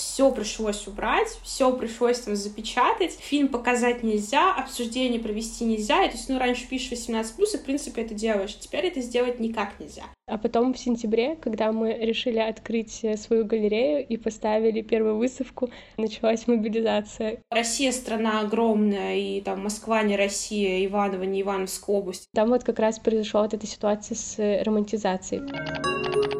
все пришлось убрать, все пришлось там запечатать, фильм показать нельзя, обсуждение провести нельзя, и, то есть, ну, раньше пишешь 18+, и, в принципе, это делаешь, теперь это сделать никак нельзя. А потом в сентябре, когда мы решили открыть э, свою галерею и поставили первую выставку, началась мобилизация. Россия страна огромная, и там Москва не Россия, Иваново не Ивановская область. Там вот как раз произошла вот эта ситуация с э, романтизацией.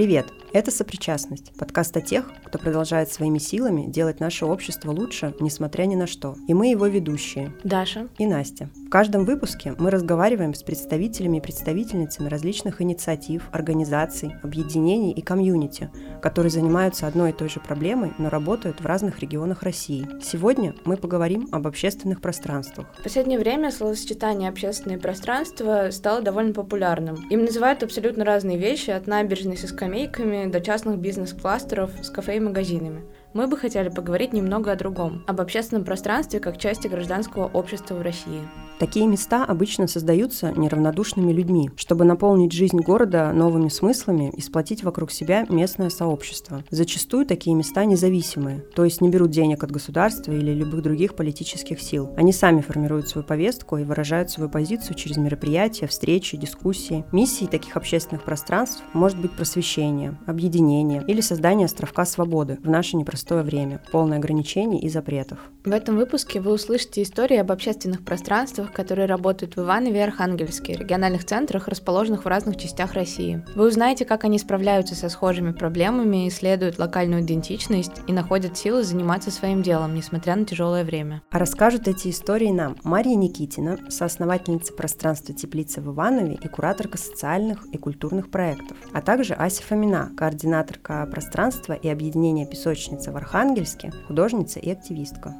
Привет! Это «Сопричастность» — подкаст о тех, кто продолжает своими силами делать наше общество лучше, несмотря ни на что. И мы его ведущие. Даша. И Настя. В каждом выпуске мы разговариваем с представителями и представительницами различных инициатив, организаций, объединений и комьюнити, которые занимаются одной и той же проблемой, но работают в разных регионах России. Сегодня мы поговорим об общественных пространствах. В последнее время словосочетание «общественное пространство» стало довольно популярным. Им называют абсолютно разные вещи, от набережной со скамейками до частных бизнес-кластеров с кафе и магазинами мы бы хотели поговорить немного о другом, об общественном пространстве как части гражданского общества в России. Такие места обычно создаются неравнодушными людьми, чтобы наполнить жизнь города новыми смыслами и сплотить вокруг себя местное сообщество. Зачастую такие места независимые, то есть не берут денег от государства или любых других политических сил. Они сами формируют свою повестку и выражают свою позицию через мероприятия, встречи, дискуссии. Миссией таких общественных пространств может быть просвещение, объединение или создание островка свободы в нашей непростой непростое время, полное ограничений и запретов. В этом выпуске вы услышите истории об общественных пространствах, которые работают в Иванове и Архангельске, региональных центрах, расположенных в разных частях России. Вы узнаете, как они справляются со схожими проблемами, исследуют локальную идентичность и находят силы заниматься своим делом, несмотря на тяжелое время. А расскажут эти истории нам Мария Никитина, соосновательница пространства теплицы в Иванове и кураторка социальных и культурных проектов, а также Ася Фомина, координаторка пространства и объединения песочницы в Архангельске, художница и активистка.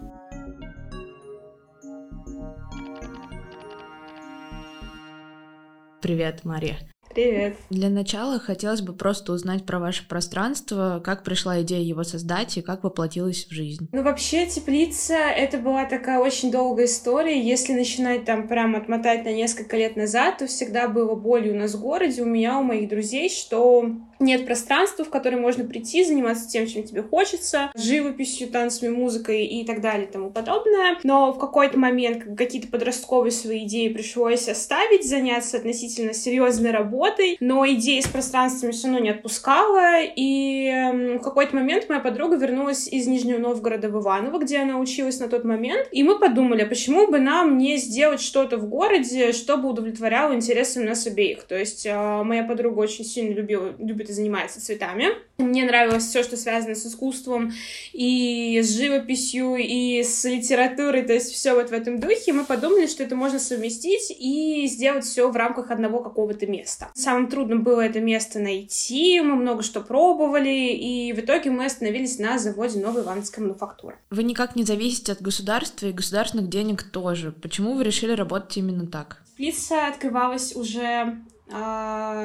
Привет, Мария. Привет. Для начала хотелось бы просто узнать про ваше пространство, как пришла идея его создать и как воплотилась в жизнь. Ну, вообще, теплица — это была такая очень долгая история. Если начинать там прям отмотать на несколько лет назад, то всегда было болью у нас в городе, у меня, у моих друзей, что нет пространства, в которое можно прийти, заниматься тем, чем тебе хочется, живописью, танцами, музыкой и так далее и тому подобное. Но в какой-то момент какие-то подростковые свои идеи пришлось оставить, заняться относительно серьезной работой, но идеи с пространствами все равно не отпускала, и эм, в какой-то момент моя подруга вернулась из Нижнего Новгорода в Иваново, где она училась на тот момент, и мы подумали, а почему бы нам не сделать что-то в городе, чтобы удовлетворяло интересы нас обеих. То есть э, моя подруга очень сильно любила, любит и занимается цветами. Мне нравилось все, что связано с искусством и с живописью, и с литературой, то есть все вот в этом духе. Мы подумали, что это можно совместить и сделать все в рамках одного какого-то места. Самым трудным было это место найти, мы много что пробовали, и в итоге мы остановились на заводе Новой Ивановской мануфактуры. Вы никак не зависите от государства и государственных денег тоже. Почему вы решили работать именно так? Лица открывалась уже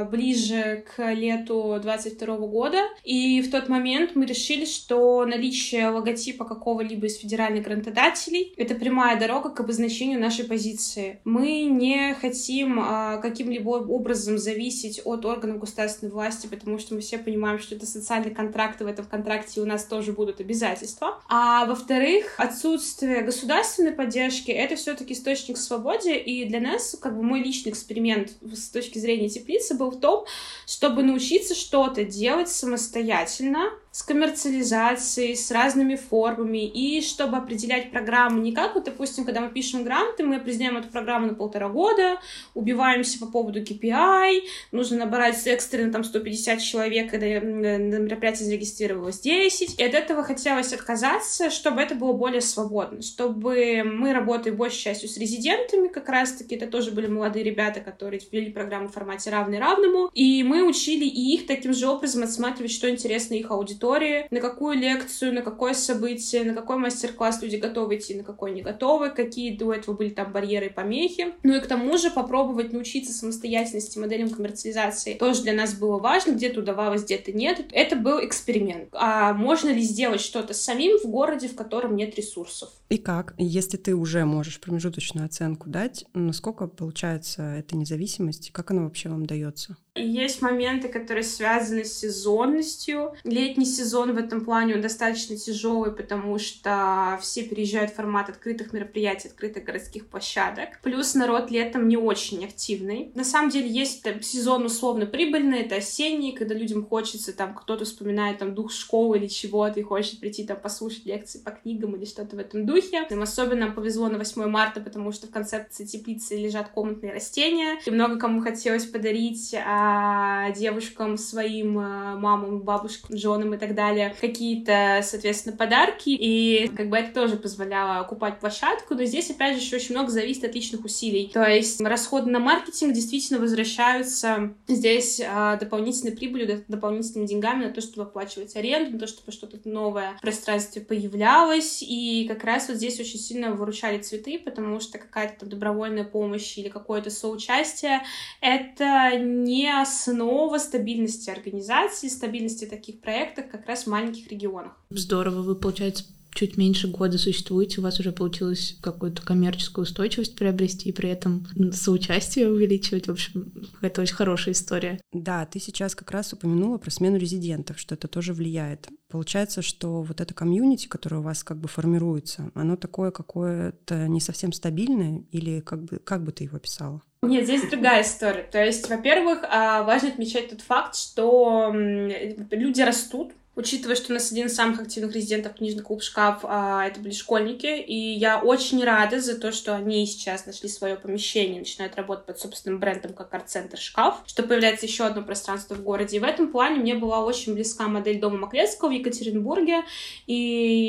ближе к лету 22 года. И в тот момент мы решили, что наличие логотипа какого-либо из федеральных грантодателей — это прямая дорога к обозначению нашей позиции. Мы не хотим а, каким-либо образом зависеть от органов государственной власти, потому что мы все понимаем, что это социальный контракт, и в этом контракте у нас тоже будут обязательства. А во-вторых, отсутствие государственной поддержки — это все таки источник свободы, и для нас, как бы мой личный эксперимент с точки зрения зрения теплицы был в том, чтобы научиться что-то делать самостоятельно, с коммерциализацией, с разными формами, и чтобы определять программу не как, вот, допустим, когда мы пишем гранты, мы определяем эту программу на полтора года, убиваемся по поводу KPI, нужно набрать экстренно там 150 человек, когда на мероприятии зарегистрировалось 10, и от этого хотелось отказаться, чтобы это было более свободно, чтобы мы работали большей частью с резидентами, как раз-таки это тоже были молодые ребята, которые ввели программу в формате равный равному, и мы учили и их таким же образом отсматривать, что интересно их аудитории, аудитории, на какую лекцию, на какое событие, на какой мастер-класс люди готовы идти, на какой не готовы, какие до этого были там барьеры и помехи. Ну и к тому же попробовать научиться самостоятельности моделям коммерциализации тоже для нас было важно, где-то удавалось, где-то нет. Это был эксперимент. А можно ли сделать что-то самим в городе, в котором нет ресурсов? И как? Если ты уже можешь промежуточную оценку дать, насколько получается эта независимость, как она вообще вам дается? Есть моменты, которые связаны с сезонностью. Летний сезон в этом плане он достаточно тяжелый, потому что все переезжают в формат открытых мероприятий, открытых городских площадок. Плюс народ летом не очень активный. На самом деле есть там, сезон условно прибыльный, это осенний, когда людям хочется, там кто-то вспоминает там дух школы или чего-то и хочет прийти там послушать лекции по книгам или что-то в этом духе. Им особенно повезло на 8 марта, потому что в концепции теплицы лежат комнатные растения, и много кому хотелось подарить а девушкам, своим э, мамам, бабушкам, женам и так далее какие-то, соответственно, подарки, и как бы это тоже позволяло окупать площадку, но здесь, опять же, еще очень много зависит от личных усилий. То есть расходы на маркетинг действительно возвращаются здесь э, дополнительной прибылью, дополнительными деньгами на то, чтобы оплачивать аренду, на то, чтобы что-то новое в пространстве появлялось, и как раз вот здесь очень сильно выручали цветы, потому что какая-то добровольная помощь или какое-то соучастие — это не основа стабильности организации, стабильности таких проектов как раз в маленьких регионах. Здорово, вы, получается, чуть меньше года существуете, у вас уже получилось какую-то коммерческую устойчивость приобрести и при этом соучастие увеличивать. В общем, это очень хорошая история. Да, ты сейчас как раз упомянула про смену резидентов, что это тоже влияет. Получается, что вот это комьюнити, которое у вас как бы формируется, оно такое какое-то не совсем стабильное или как бы, как бы ты его описала? Нет, здесь другая история. То есть, во-первых, а, важно отмечать тот факт, что люди растут, Учитывая, что у нас один из самых активных резидентов книжный клуб «Шкаф» а, это были школьники, и я очень рада за то, что они сейчас нашли свое помещение, начинают работать под собственным брендом, как арт-центр «Шкаф», что появляется еще одно пространство в городе. И в этом плане мне была очень близка модель дома Маклецкого в Екатеринбурге, и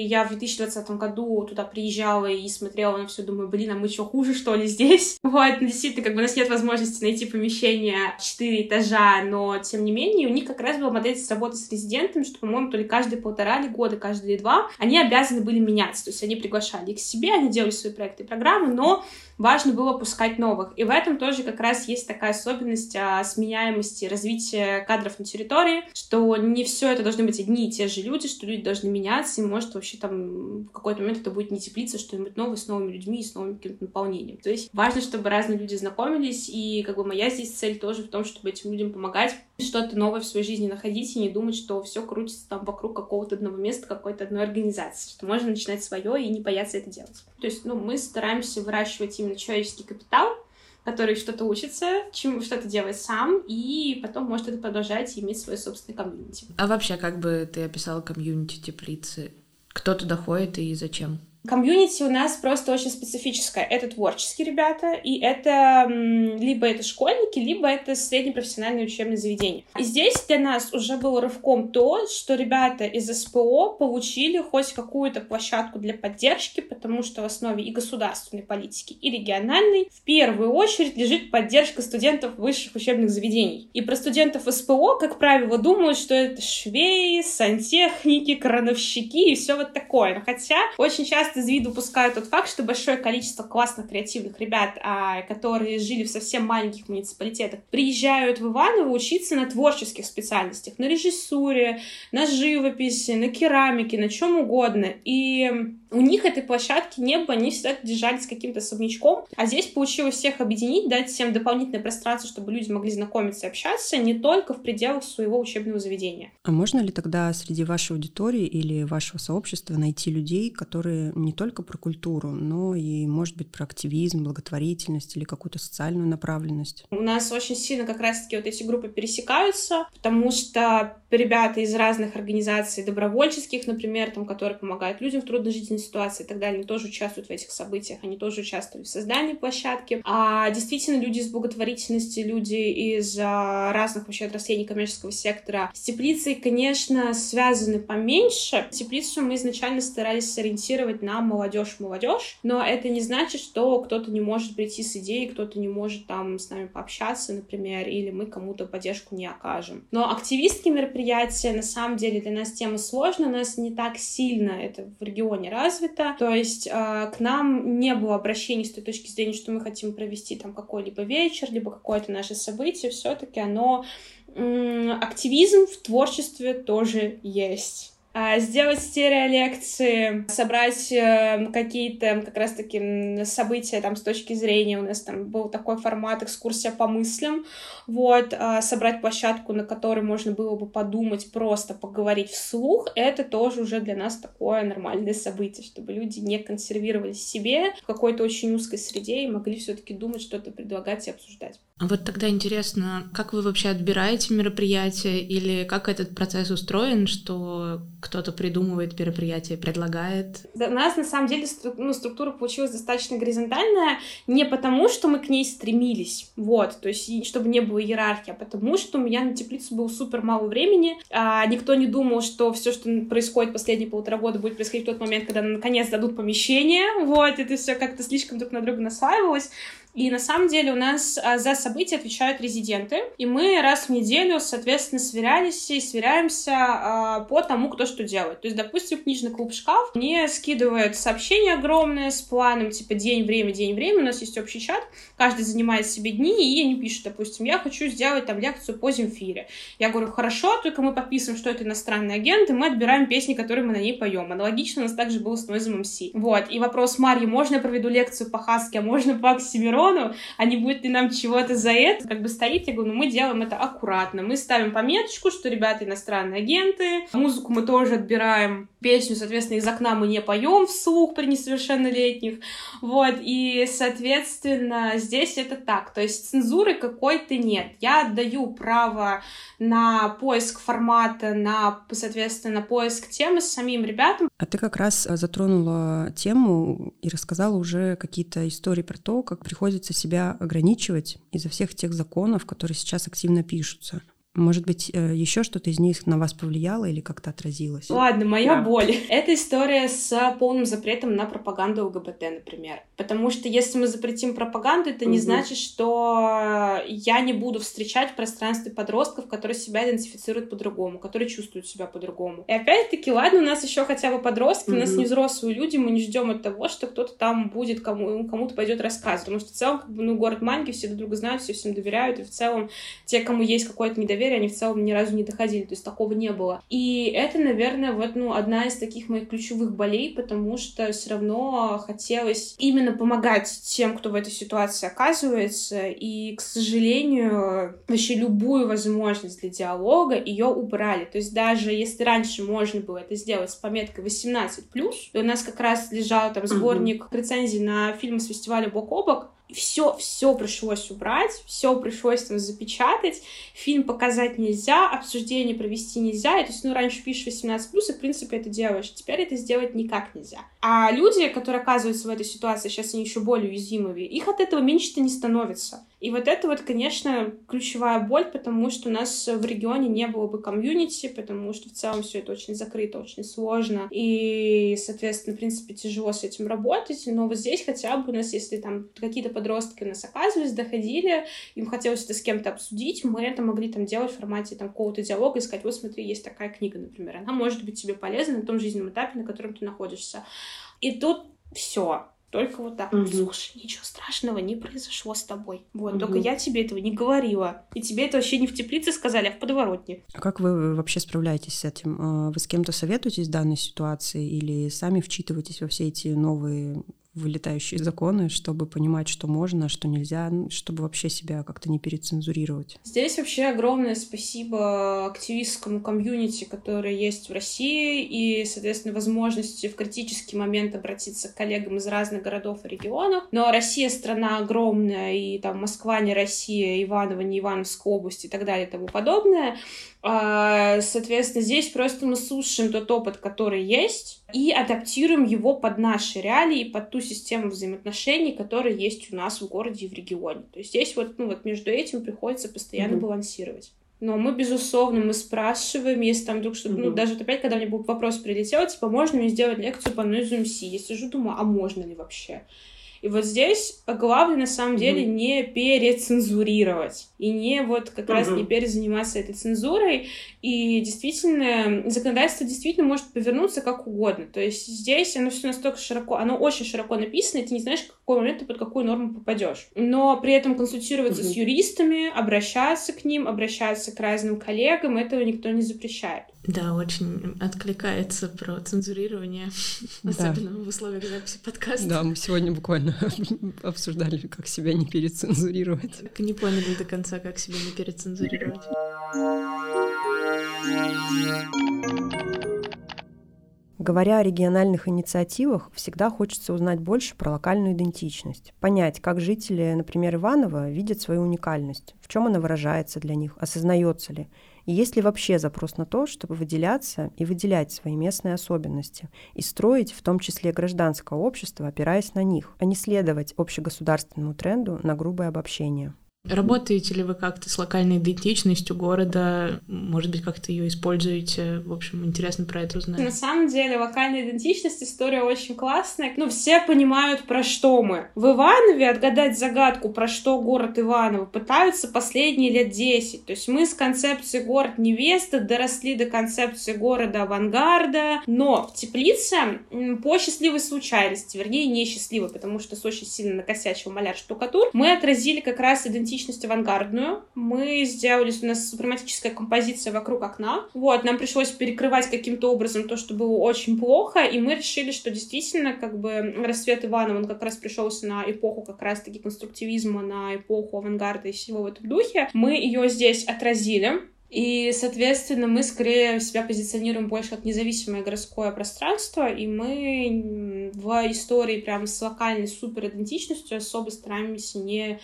я в 2020 году туда приезжала и смотрела на все, думаю, блин, а мы что, хуже, что ли, здесь? Вот, ну, действительно, как бы у нас нет возможности найти помещение 4 этажа, но, тем не менее, у них как раз была модель с работы с резидентами, что, по-моему, то ли каждые полтора или года, каждые два, они обязаны были меняться. То есть они приглашали их к себе, они делали свои проекты и программы, но важно было пускать новых. И в этом тоже как раз есть такая особенность а, сменяемости развития кадров на территории, что не все это должны быть одни и те же люди, что люди должны меняться, и может вообще там в какой-то момент это будет не теплиться, что-нибудь новое с новыми людьми и с новым каким-то наполнением. То есть важно, чтобы разные люди знакомились, и как бы моя здесь цель тоже в том, чтобы этим людям помогать что-то новое в своей жизни находить и не думать, что все крутится там вокруг какого-то одного места, какой-то одной организации, что можно начинать свое и не бояться это делать. То есть, ну, мы стараемся выращивать именно человеческий капитал, который что-то учится, чему что-то делает сам, и потом может это продолжать и иметь свой собственный комьюнити. А вообще, как бы ты описала комьюнити теплицы? Кто туда ходит и зачем? Комьюнити у нас просто очень специфическое. Это творческие ребята, и это либо это школьники, либо это среднепрофессиональные учебные заведения. И здесь для нас уже был рывком то, что ребята из СПО получили хоть какую-то площадку для поддержки, потому что в основе и государственной политики, и региональной в первую очередь лежит поддержка студентов высших учебных заведений. И про студентов СПО, как правило, думают, что это швеи, сантехники, крановщики и все вот такое. Но хотя очень часто часто из виду упускают тот факт, что большое количество классных креативных ребят, а, которые жили в совсем маленьких муниципалитетах, приезжают в Иваново учиться на творческих специальностях, на режиссуре, на живописи, на керамике, на чем угодно. И у них этой площадки не было, они всегда держались каким-то особнячком, а здесь получилось всех объединить, дать всем дополнительное пространство, чтобы люди могли знакомиться и общаться не только в пределах своего учебного заведения. А можно ли тогда среди вашей аудитории или вашего сообщества найти людей, которые не только про культуру, но и, может быть, про активизм, благотворительность или какую-то социальную направленность? У нас очень сильно как раз-таки вот эти группы пересекаются, потому что ребята из разных организаций добровольческих, например, там, которые помогают людям в трудной жизненной ситуации и так далее, они тоже участвуют в этих событиях, они тоже участвовали в создании площадки. А действительно, люди из благотворительности, люди из а, разных вообще отраслей некоммерческого сектора с теплицей, конечно, связаны поменьше. Теплицу мы изначально старались сориентировать на молодежь-молодежь, но это не значит, что кто-то не может прийти с идеей, кто-то не может там с нами пообщаться, например, или мы кому-то поддержку не окажем. Но активистские мероприятия, на самом деле, для нас тема сложная, нас не так сильно это в регионе развито, то есть э, к нам не было обращений с той точки зрения, что мы хотим провести там какой-либо вечер, либо какое-то наше событие, все-таки оно активизм в творчестве тоже есть. А, сделать стереолекции, собрать э, какие-то как раз-таки события там с точки зрения, у нас там был такой формат экскурсия по мыслям, вот, а, собрать площадку, на которой можно было бы подумать, просто поговорить вслух, это тоже уже для нас такое нормальное событие, чтобы люди не консервировались себе в какой-то очень узкой среде и могли все-таки думать, что-то предлагать и обсуждать. А вот тогда интересно, как вы вообще отбираете мероприятия или как этот процесс устроен, что кто-то придумывает мероприятие, предлагает? У нас на самом деле ну, структура получилась достаточно горизонтальная не потому, что мы к ней стремились, вот, то есть чтобы не было иерархии, а потому что у меня на теплицу было супер мало времени, а никто не думал, что все, что происходит последние полтора года, будет происходить в тот момент, когда наконец дадут помещение, вот, это все как-то слишком друг на друга наслаивалось, и на самом деле у нас а, за события отвечают резиденты, и мы раз в неделю, соответственно, сверялись и сверяемся а, по тому, кто что делает. То есть, допустим, книжный клуб «Шкаф» мне скидывает сообщение огромное с планом, типа день, время, день, время, у нас есть общий чат, каждый занимает себе дни, и они пишут, допустим, я хочу сделать там лекцию по Земфире. Я говорю, хорошо, только мы подписываем, что это иностранный агент, и мы отбираем песни, которые мы на ней поем. Аналогично у нас также было с Noise MC. Вот, и вопрос Марьи, можно я проведу лекцию по Хаске, а можно по Оксимирону? Миллиону, а не будет ли нам чего-то за это? Как бы стоит, я говорю, ну мы делаем это аккуратно. Мы ставим пометочку, что ребята иностранные агенты. Музыку мы тоже отбираем. Песню, соответственно, из окна мы не поем вслух при несовершеннолетних. Вот, и, соответственно, здесь это так. То есть цензуры какой-то нет. Я отдаю право на поиск формата, на, соответственно, поиск темы с самим ребятам. А ты как раз затронула тему и рассказала уже какие-то истории про то, как приходит приходится себя ограничивать из-за всех тех законов, которые сейчас активно пишутся. Может быть, э, еще что-то из них на вас повлияло или как-то отразилось? Ладно, моя да. боль. Это история с полным запретом на пропаганду ЛГБТ, например. Потому что если мы запретим пропаганду, это угу. не значит, что я не буду встречать в пространстве подростков, которые себя идентифицируют по-другому, которые чувствуют себя по-другому. И опять-таки, ладно, у нас еще хотя бы подростки, угу. у нас не взрослые люди, мы не ждем от того, что кто-то там будет кому, кому-то пойдет рассказывать. Потому что в целом, как бы, ну, город маленький, все друг друга знают, все всем доверяют, и в целом те, кому есть какое-то недоверие, доверия, они в целом ни разу не доходили, то есть такого не было. И это, наверное, вот, ну, одна из таких моих ключевых болей, потому что все равно хотелось именно помогать тем, кто в этой ситуации оказывается, и, к сожалению, вообще любую возможность для диалога ее убрали. То есть даже если раньше можно было это сделать с пометкой 18+, и у нас как раз лежал там сборник mm-hmm. рецензий на фильмы с фестиваля «Бок о бок», все, все пришлось убрать, все пришлось там запечатать, фильм показать нельзя, обсуждение провести нельзя, и, то есть, ну, раньше пишешь 18+, и, в принципе, это делаешь, теперь это сделать никак нельзя. А люди, которые оказываются в этой ситуации, сейчас они еще более уязвимые, их от этого меньше-то не становится. И вот это вот, конечно, ключевая боль, потому что у нас в регионе не было бы комьюнити, потому что в целом все это очень закрыто, очень сложно. И, соответственно, в принципе, тяжело с этим работать. Но вот здесь хотя бы у нас, если там какие-то подростки у нас оказывались, доходили, им хотелось это с кем-то обсудить, мы это могли там делать в формате там какого-то диалога и сказать, вот смотри, есть такая книга, например, она может быть тебе полезна на том жизненном этапе, на котором ты находишься. И тут все только вот так. Угу. Слушай, ничего страшного не произошло с тобой. Вот, угу. только я тебе этого не говорила. И тебе это вообще не в теплице сказали, а в подворотне. А как вы вообще справляетесь с этим? А, вы с кем-то советуетесь в данной ситуации или сами вчитываетесь во все эти новые вылетающие законы, чтобы понимать, что можно, а что нельзя, чтобы вообще себя как-то не перецензурировать. Здесь вообще огромное спасибо активистскому комьюнити, которое есть в России, и, соответственно, возможности в критический момент обратиться к коллегам из разных городов и регионов. Но Россия страна огромная, и там Москва не Россия, Иваново не Ивановская область и так далее и тому подобное. А, соответственно, здесь просто мы слушаем тот опыт, который есть, и адаптируем его под наши реалии, под ту систему взаимоотношений, которая есть у нас в городе и в регионе. То есть здесь вот, ну, вот между этим приходится постоянно mm-hmm. балансировать. Но мы, безусловно, мы спрашиваем, если там вдруг что-то... Mm-hmm. Ну, даже вот опять, когда мне будет вопрос прилетел, типа, можно мне сделать лекцию по Noise MC? Я сижу, думаю, а можно ли вообще? И вот здесь главное на самом деле mm-hmm. не перецензурировать и не вот как mm-hmm. раз не перезаниматься этой цензурой. И действительно, законодательство действительно может повернуться как угодно. То есть здесь оно все настолько широко, оно очень широко написано, и ты не знаешь, в какой момент ты под какую норму попадешь. Но при этом консультироваться mm-hmm. с юристами, обращаться к ним, обращаться к разным коллегам, этого никто не запрещает. Да, очень откликается про цензурирование, да. особенно в условиях записи подкаста. Да, мы сегодня буквально обсуждали, как себя не перецензурировать. Так не поняли до конца, как себя не перецензурировать. Говоря о региональных инициативах, всегда хочется узнать больше про локальную идентичность, понять, как жители, например, Иванова видят свою уникальность, в чем она выражается для них, осознается ли, и есть ли вообще запрос на то, чтобы выделяться и выделять свои местные особенности, и строить в том числе гражданское общество, опираясь на них, а не следовать общегосударственному тренду на грубое обобщение. Работаете ли вы как-то с локальной идентичностью города? Может быть, как-то ее используете? В общем, интересно про это узнать. На самом деле, локальная идентичность — история очень классная. Ну, все понимают, про что мы. В Иванове отгадать загадку, про что город Иваново, пытаются последние лет 10. То есть мы с концепции город невесты доросли до концепции города авангарда. Но в Теплице по счастливой случайности, вернее, несчастливой, потому что с очень сильно накосячил маляр штукатур, мы отразили как раз идентичность идентичность авангардную. Мы сделали, у нас супрематическая композиция вокруг окна. Вот, нам пришлось перекрывать каким-то образом то, что было очень плохо, и мы решили, что действительно, как бы, расцвет Иванова, он как раз пришелся на эпоху как раз-таки конструктивизма, на эпоху авангарда и всего в этом духе. Мы ее здесь отразили, и, соответственно, мы скорее себя позиционируем больше как независимое городское пространство, и мы в истории прям с локальной суперидентичностью особо стараемся не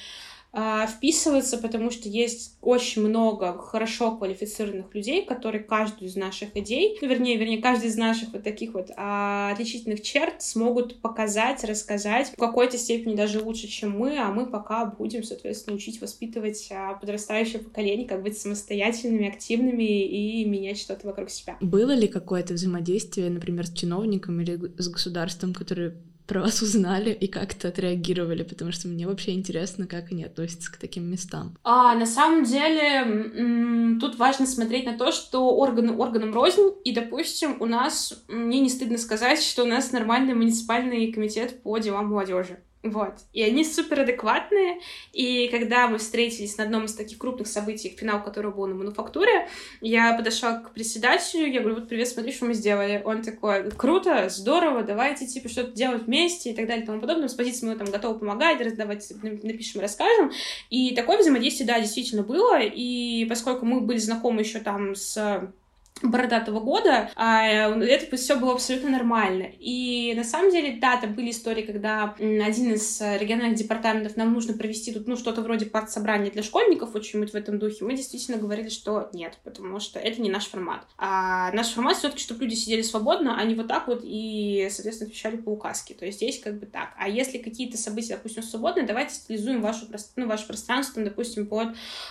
а, вписываться, потому что есть очень много хорошо квалифицированных людей, которые каждую из наших идей, ну, вернее, вернее, каждый из наших вот таких вот а, отличительных черт смогут показать, рассказать в какой-то степени даже лучше, чем мы, а мы пока будем, соответственно, учить воспитывать а, подрастающее поколение, как быть самостоятельными, активными и менять что-то вокруг себя. Было ли какое-то взаимодействие, например, с чиновником или с государством, которые про вас узнали и как-то отреагировали, потому что мне вообще интересно, как они относятся к таким местам. А, на самом деле, тут важно смотреть на то, что органы органам рознь, и, допустим, у нас, мне не стыдно сказать, что у нас нормальный муниципальный комитет по делам молодежи. Вот. И они супер адекватные. И когда мы встретились на одном из таких крупных событий, финал которого был на мануфактуре, я подошла к председателю, я говорю, вот привет, смотри, что мы сделали. Он такой, круто, здорово, давайте, типа, что-то делать вместе и так далее и тому подобное. С позиции мы там готовы помогать, раздавать, напишем, расскажем. И такое взаимодействие, да, действительно было. И поскольку мы были знакомы еще там с бородатого года, а это все было абсолютно нормально. И на самом деле, да, там были истории, когда один из региональных департаментов нам нужно провести тут, ну, что-то вроде партсобрания для школьников, вот что-нибудь в этом духе. Мы действительно говорили, что нет, потому что это не наш формат. А наш формат все-таки, чтобы люди сидели свободно, а не вот так вот и, соответственно, отвечали по указке. То есть здесь как бы так. А если какие-то события, допустим, свободные, давайте стилизуем вашу, ну, ваше пространство, допустим, под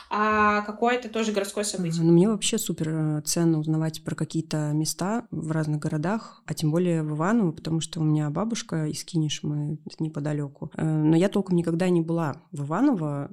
а, какое-то тоже городское событие. Ну, мне вообще супер э, ценно узнавать узнавать про какие-то места в разных городах, а тем более в Иваново, потому что у меня бабушка из Кинешмы неподалеку. Э, но я толком никогда не была в Иваново,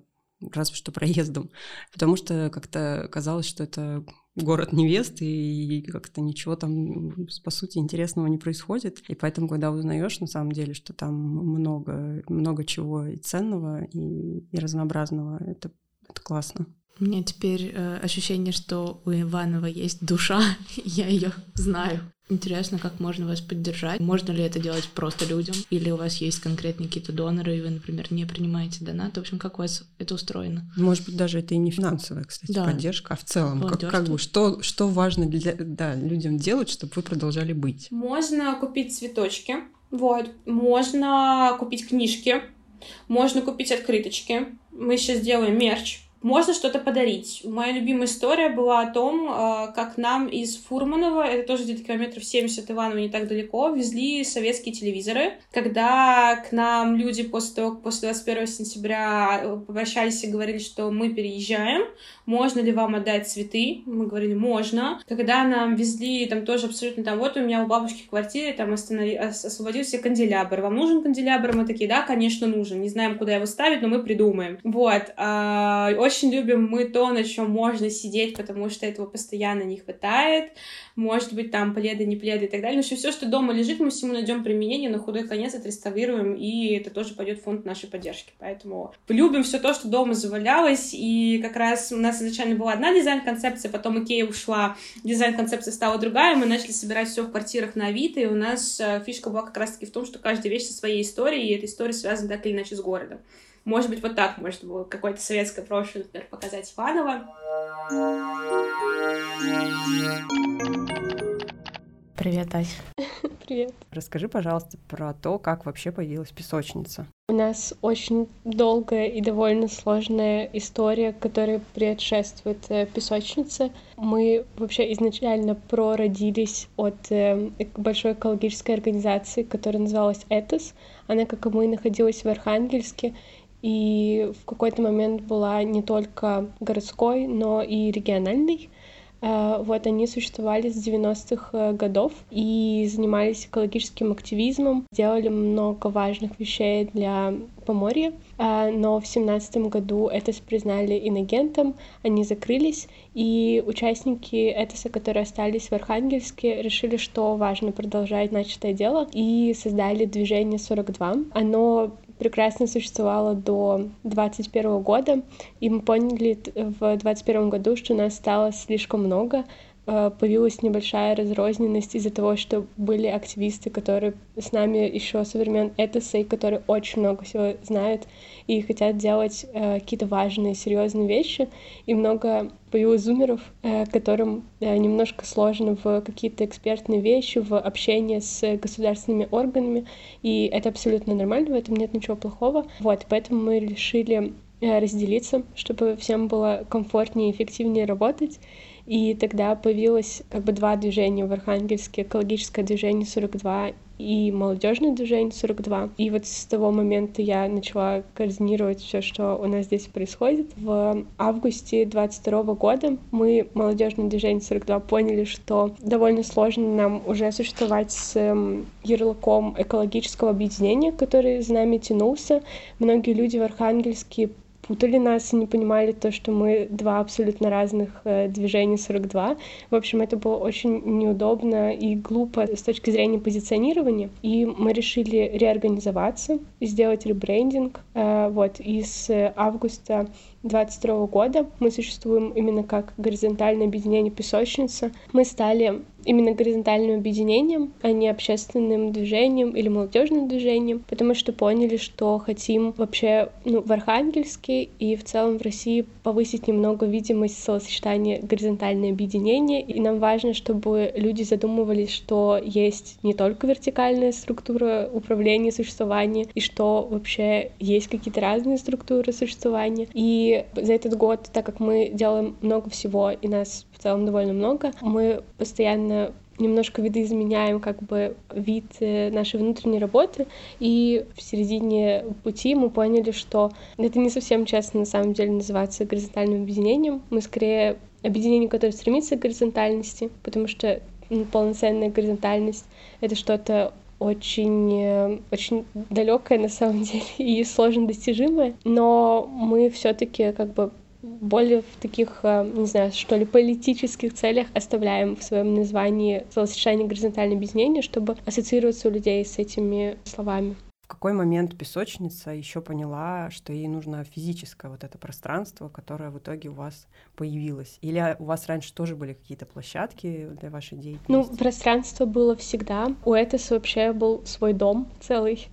разве что проездом, потому что как-то казалось, что это город невесты, и как-то ничего там, по сути, интересного не происходит. И поэтому, когда узнаешь, на самом деле, что там много, много чего и ценного, и, и разнообразного, это, это классно. У меня теперь э, ощущение, что у Иванова есть душа, я ее знаю. Интересно, как можно вас поддержать? Можно ли это делать просто людям? Или у вас есть конкретные какие-то доноры, и вы, например, не принимаете донаты? В общем, как у вас это устроено? Может быть, даже это и не финансовая, кстати, да. поддержка, а в целом, как, как бы, что, что важно для, да, людям делать, чтобы вы продолжали быть? Можно купить цветочки, вот, можно купить книжки, можно купить открыточки. Мы сейчас делаем мерч, можно что-то подарить. Моя любимая история была о том, э, как нам из Фурманова, это тоже где-то километров 70 Иваново, не так далеко, везли советские телевизоры. Когда к нам люди после того, после 21 сентября э, попрощались и говорили, что мы переезжаем, можно ли вам отдать цветы? Мы говорили, можно. Когда нам везли, там тоже абсолютно там, вот у меня у бабушки в квартире там останови, освободился канделябр. Вам нужен канделябр? Мы такие, да, конечно, нужен. Не знаем, куда его ставить, но мы придумаем. Вот. Очень любим мы то, на чем можно сидеть, потому что этого постоянно не хватает. Может быть, там пледы, не пледы и так далее. Но все, все, что дома лежит, мы всему найдем применение, на худой конец отреставрируем, и это тоже пойдет в фонд нашей поддержки. Поэтому любим все то, что дома завалялось, и как раз у нас изначально была одна дизайн-концепция, потом Икея ушла, дизайн-концепция стала другая, мы начали собирать все в квартирах на Авито, и у нас э, фишка была как раз-таки в том, что каждая вещь со своей историей, и эта история связана так или иначе с городом. Может быть, вот так, может, было какое-то советское прошлое, например, показать Иванова. Привет, Ася. Привет. Расскажи, пожалуйста, про то, как вообще появилась песочница. У нас очень долгая и довольно сложная история, которая предшествует э, песочнице. Мы вообще изначально прородились от э, большой экологической организации, которая называлась «Этос». Она, как и мы, находилась в Архангельске, и в какой-то момент была не только городской, но и региональной. А, вот они существовали с 90-х э, годов и занимались экологическим активизмом, делали много важных вещей для Поморья, а, но в 17 году это признали иногентом, они закрылись, и участники Этоса, которые остались в Архангельске, решили, что важно продолжать начатое дело, и создали движение 42. Оно прекрасно существовала до 2021 года, и мы поняли в 2021 году, что нас стало слишком много, появилась небольшая разрозненность из-за того, что были активисты, которые с нами еще со времен Этоса, и которые очень много всего знают и хотят делать э, какие-то важные, серьезные вещи, и много появилось зумеров, э, которым э, немножко сложно в какие-то экспертные вещи, в общение с государственными органами, и это абсолютно нормально, в этом нет ничего плохого. Вот, поэтому мы решили э, разделиться, чтобы всем было комфортнее и эффективнее работать. И тогда появилось как бы два движения в Архангельске. Экологическое движение 42 и молодежное движение 42. И вот с того момента я начала координировать все, что у нас здесь происходит. В августе 22 года мы, молодежное движение 42, поняли, что довольно сложно нам уже существовать с эм, ярлыком экологического объединения, который за нами тянулся. Многие люди в Архангельске путали нас и не понимали то, что мы два абсолютно разных э, движения 42. В общем, это было очень неудобно и глупо с точки зрения позиционирования. И мы решили реорганизоваться, сделать ребрендинг. Э, вот, и с августа 2022 года мы существуем именно как горизонтальное объединение «Песочница». Мы стали именно горизонтальным объединением, а не общественным движением или молодежным движением, потому что поняли, что хотим вообще ну, в Архангельске и в целом в России повысить немного видимость словосочетания горизонтальное объединение, и нам важно, чтобы люди задумывались, что есть не только вертикальная структура управления существования, и что вообще есть какие-то разные структуры существования. И за этот год, так как мы делаем много всего, и нас в целом довольно много. Мы постоянно немножко видоизменяем как бы вид э, нашей внутренней работы, и в середине пути мы поняли, что это не совсем честно на самом деле называться горизонтальным объединением. Мы скорее объединение, которое стремится к горизонтальности, потому что полноценная горизонтальность — это что-то очень, э, очень далекое на самом деле и сложно достижимое, но мы все-таки как бы более в таких, э, не знаю, что ли, политических целях оставляем в своем названии словосочетание горизонтальное объединение, чтобы ассоциироваться у людей с этими словами. В какой момент песочница еще поняла, что ей нужно физическое вот это пространство, которое в итоге у вас появилось? Или у вас раньше тоже были какие-то площадки для вашей деятельности? Ну, пространство было всегда. У Этис вообще был свой дом целый.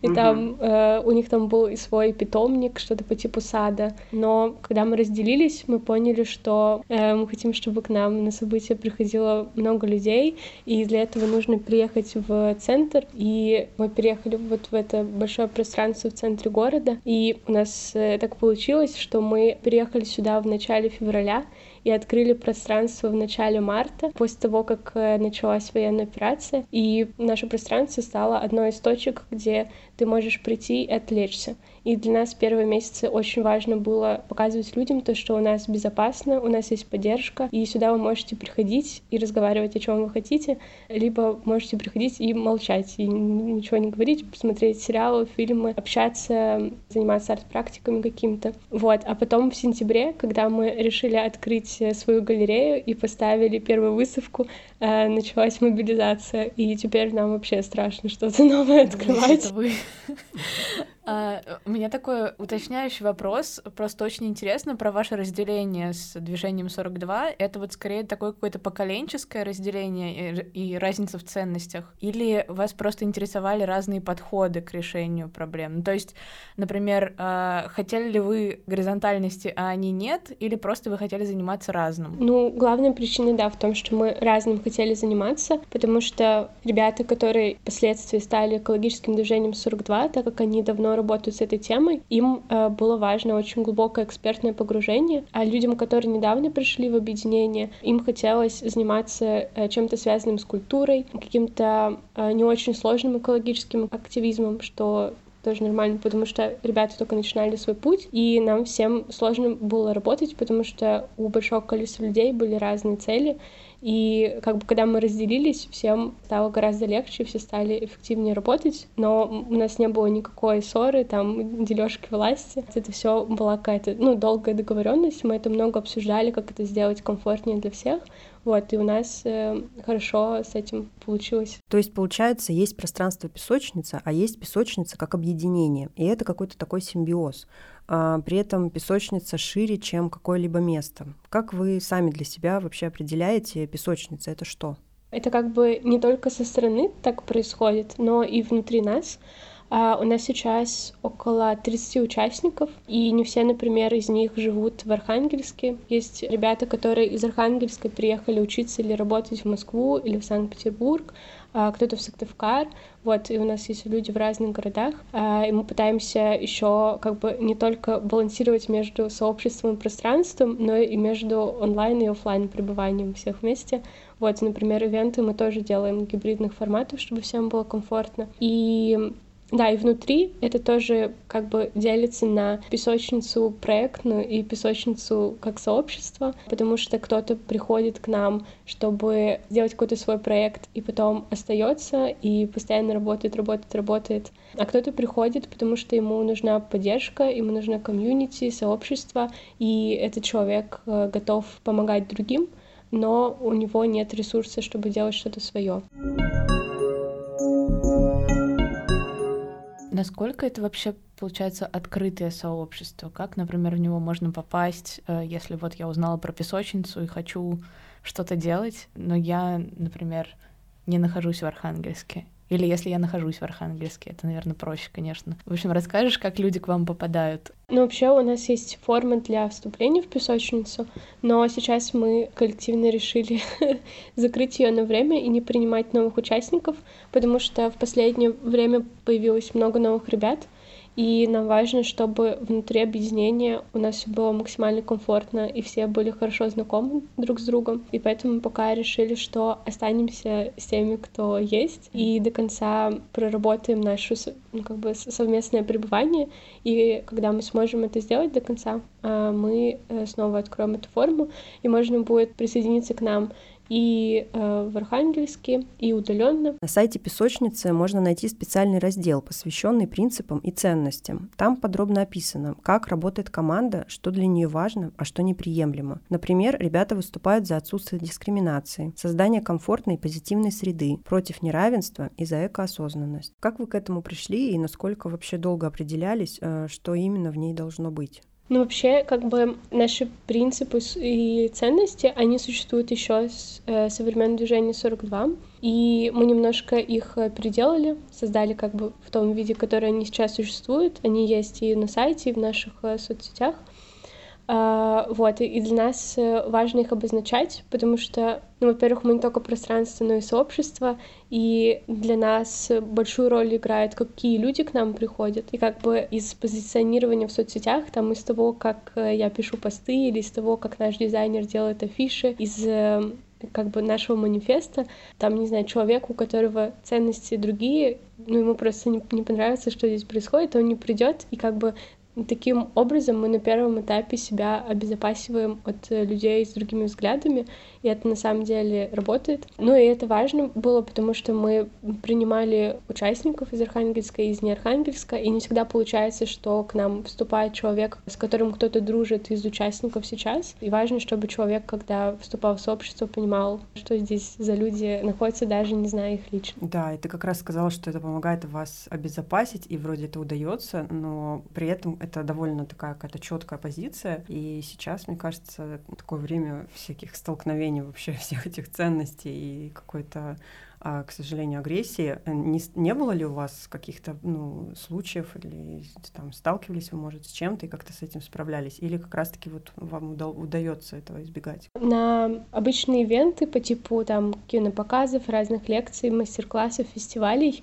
И там э, у них там был и свой питомник, что-то по типу сада. Но когда мы разделились, мы поняли, что э, мы хотим, чтобы к нам на события приходило много людей, и для этого нужно приехать в центр. И мы переехали вот в это большое пространство в центре города. И у нас э, так получилось, что мы приехали сюда в начале февраля, и открыли пространство в начале марта, после того, как э, началась военная операция. И наше пространство стало одной из точек, где ты можешь прийти и отвлечься. И для нас первые месяцы очень важно было показывать людям то, что у нас безопасно, у нас есть поддержка, и сюда вы можете приходить и разговаривать о чем вы хотите, либо можете приходить и молчать, и ничего не говорить, посмотреть сериалы, фильмы, общаться, заниматься арт-практиками какими-то. Вот. А потом в сентябре, когда мы решили открыть свою галерею и поставили первую выставку, э, началась мобилизация, и теперь нам вообще страшно что-то новое открывать. А, у меня такой уточняющий вопрос, просто очень интересно про ваше разделение с движением 42. Это вот скорее такое какое-то поколенческое разделение и, и разница в ценностях? Или вас просто интересовали разные подходы к решению проблем? Ну, то есть, например, а, хотели ли вы горизонтальности, а они нет? Или просто вы хотели заниматься разным? Ну, главная причина, да, в том, что мы разным хотели заниматься, потому что ребята, которые впоследствии стали экологическим движением 42, так как они давно работают с этой темой, им э, было важно очень глубокое экспертное погружение, а людям, которые недавно пришли в объединение, им хотелось заниматься э, чем-то связанным с культурой, каким-то э, не очень сложным экологическим активизмом, что тоже нормально, потому что ребята только начинали свой путь, и нам всем сложно было работать, потому что у большого количества людей были разные цели, и как бы когда мы разделились, всем стало гораздо легче, все стали эффективнее работать, но у нас не было никакой ссоры, там, дележки власти. Это все была какая-то, ну, долгая договоренность, мы это много обсуждали, как это сделать комфортнее для всех. Вот, и у нас э, хорошо с этим получилось. То есть, получается, есть пространство песочница, а есть песочница как объединение. И это какой-то такой симбиоз. А, при этом песочница шире, чем какое-либо место. Как вы сами для себя вообще определяете песочница? Это что? Это как бы не только со стороны так происходит, но и внутри нас. А у нас сейчас около 30 участников, и не все, например, из них живут в Архангельске. Есть ребята, которые из Архангельска приехали учиться или работать в Москву или в Санкт-Петербург, а кто-то в Сыктывкар, вот, и у нас есть люди в разных городах, а, и мы пытаемся еще как бы не только балансировать между сообществом и пространством, но и между онлайн и офлайн пребыванием всех вместе. Вот, например, ивенты мы тоже делаем гибридных форматов, чтобы всем было комфортно. И да, и внутри это тоже как бы делится на песочницу проектную и песочницу как сообщество, потому что кто-то приходит к нам, чтобы сделать какой-то свой проект, и потом остается и постоянно работает, работает, работает. А кто-то приходит, потому что ему нужна поддержка, ему нужна комьюнити, сообщество, и этот человек э, готов помогать другим, но у него нет ресурса, чтобы делать что-то свое. Насколько это вообще получается открытое сообщество? Как, например, в него можно попасть, э, если вот я узнала про песочницу и хочу что-то делать, но я, например, не нахожусь в Архангельске или если я нахожусь в Архангельске, это, наверное, проще, конечно. В общем, расскажешь, как люди к вам попадают? Ну, вообще у нас есть форма для вступления в песочницу, но сейчас мы коллективно решили закрыть ее на время и не принимать новых участников, потому что в последнее время появилось много новых ребят, и нам важно, чтобы внутри объединения у нас все было максимально комфортно, и все были хорошо знакомы друг с другом. И поэтому пока решили, что останемся с теми, кто есть, и до конца проработаем наше ну, как бы совместное пребывание. И когда мы сможем это сделать до конца, а, мы э, снова откроем эту форму, и можно будет присоединиться к нам и э, в Архангельске, и удаленно. На сайте песочницы можно найти специальный раздел, посвященный принципам и ценностям. Там подробно описано, как работает команда, что для нее важно, а что неприемлемо. Например, ребята выступают за отсутствие дискриминации, создание комфортной и позитивной среды, против неравенства и за экоосознанность. Как вы к этому пришли и насколько вообще долго определялись, э, что именно в ней должно быть? Ну, вообще, как бы наши принципы и ценности, они существуют еще с э, современного движения 42, и мы немножко их э, переделали, создали как бы в том виде, который они сейчас существуют. Они есть и на сайте, и в наших э, соцсетях. А, вот, и для нас э, важно их обозначать, потому что, ну, во-первых, мы не только пространство, но и сообщество, и для нас большую роль играет, какие люди к нам приходят. И как бы из позиционирования в соцсетях, там из того, как э, я пишу посты, или из того, как наш дизайнер делает афиши, из э, как бы нашего манифеста, там, не знаю, человек, у которого ценности другие, ну, ему просто не, не понравится, что здесь происходит, он не придет и как бы Таким образом, мы на первом этапе себя обезопасиваем от э, людей с другими взглядами, и это на самом деле работает. Ну и это важно было, потому что мы принимали участников из Архангельска и из Неархангельска, и не всегда получается, что к нам вступает человек, с которым кто-то дружит из участников сейчас. И важно, чтобы человек, когда вступал в сообщество, понимал, что здесь за люди находятся, даже не зная их лично. Да, и ты как раз сказала, что это помогает вас обезопасить, и вроде это удается, но при этом это довольно такая какая-то четкая позиция. И сейчас, мне кажется, такое время всяких столкновений вообще всех этих ценностей и какой-то а, к сожалению, агрессии. Не, не было ли у вас каких-то ну, случаев или там сталкивались вы, может, с чем-то и как-то с этим справлялись? Или как раз-таки вот вам уда- удается этого избегать? На обычные ивенты по типу там кинопоказов, разных лекций, мастер-классов, фестивалей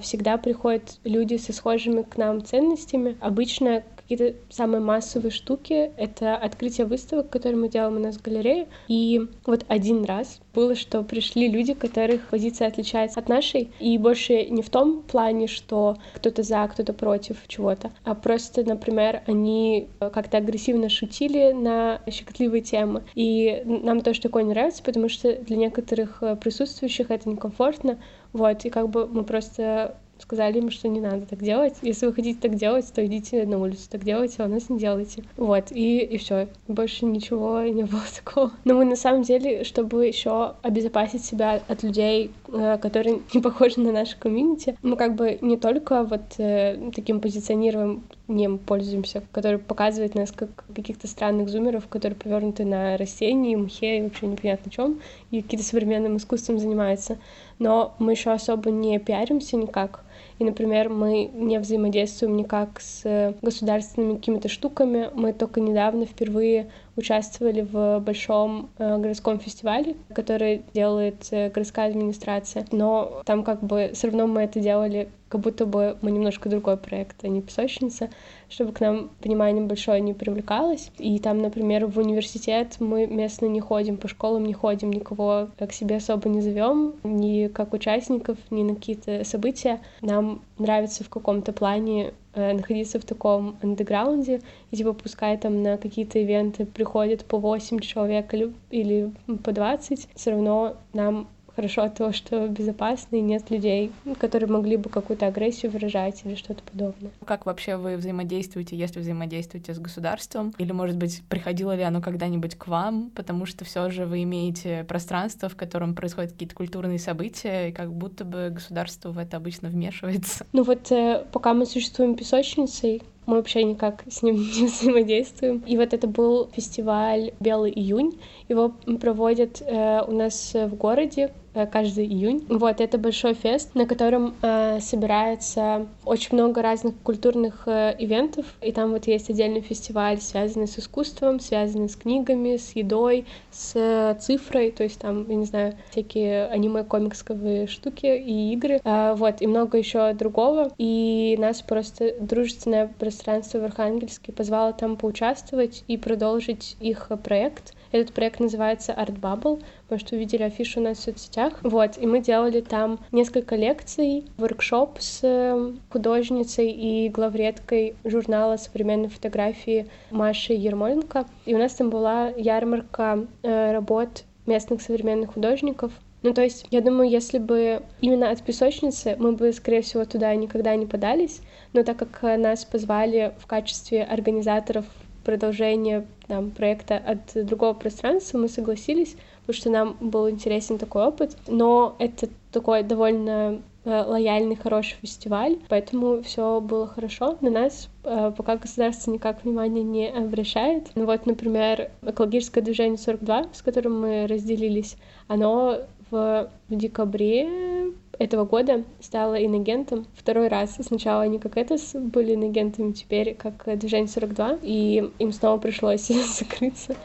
всегда приходят люди со схожими к нам ценностями. Обычно какие-то самые массовые штуки — это открытие выставок, которые мы делаем у нас в галерее. И вот один раз было, что пришли люди, которых позиция отличается от нашей, и больше не в том плане, что кто-то за, кто-то против чего-то, а просто, например, они как-то агрессивно шутили на щекотливые темы. И нам тоже такое не нравится, потому что для некоторых присутствующих это некомфортно, вот, и как бы мы просто сказали им, что не надо так делать. Если вы хотите так делать, то идите на улицу так делайте, а у нас не делайте. Вот, и, и все. Больше ничего не было такого. Но мы на самом деле, чтобы еще обезопасить себя от людей, э, которые не похожи на наше комьюнити, мы как бы не только вот э, таким позиционированием пользуемся, который показывает нас как каких-то странных зумеров, которые повернуты на растения, мхе и вообще непонятно чем, и какие-то современным искусством занимаются. Но мы еще особо не пиаримся никак. И, например, мы не взаимодействуем никак с государственными какими-то штуками. Мы только недавно впервые участвовали в большом э, городском фестивале, который делает э, городская администрация. Но там как бы все равно мы это делали, как будто бы мы немножко другой проект, а не песочница, чтобы к нам внимание большое не привлекалось. И там, например, в университет мы местно не ходим, по школам не ходим, никого к себе особо не зовем, ни как участников, ни на какие-то события. Нам нравится в каком-то плане Э, находиться в таком андеграунде, и типа пускай там на какие-то ивенты приходят по 8 человек или, или по 20, все равно нам хорошо того, что безопасно и нет людей, которые могли бы какую-то агрессию выражать или что-то подобное. Как вообще вы взаимодействуете, если взаимодействуете с государством? Или, может быть, приходило ли оно когда-нибудь к вам? Потому что все же вы имеете пространство, в котором происходят какие-то культурные события, и как будто бы государство в это обычно вмешивается. Ну вот э, пока мы существуем песочницей, мы вообще никак с ним не взаимодействуем. И вот это был фестиваль «Белый июнь». Его проводят э, у нас в городе каждый июнь. Вот, это большой фест, на котором э, собирается очень много разных культурных э, ивентов, и там вот есть отдельный фестиваль, связанный с искусством, связанный с книгами, с едой, с э, цифрой, то есть там, я не знаю, всякие аниме-комиксовые штуки и игры, э, вот, и много еще другого, и нас просто дружественное пространство в Архангельске позвало там поучаствовать и продолжить их проект, этот проект называется Art Bubble. Может, увидели афишу у нас в соцсетях. Вот, и мы делали там несколько лекций, воркшоп с эм, художницей и главредкой журнала современной фотографии Машей Ермоленко. И у нас там была ярмарка э, работ местных современных художников. Ну, то есть, я думаю, если бы именно от песочницы мы бы, скорее всего, туда никогда не подались, но так как нас позвали в качестве организаторов продолжения там, проекта от другого пространства, мы согласились, потому что нам был интересен такой опыт, но это такой довольно э, лояльный, хороший фестиваль, поэтому все было хорошо. На нас э, пока государство никак внимания не обращает. Ну вот, например, экологическое движение 42, с которым мы разделились, оно в, декабре этого года стало инагентом второй раз. Сначала они как это были инагентами, теперь как движение 42, и им снова пришлось закрыться.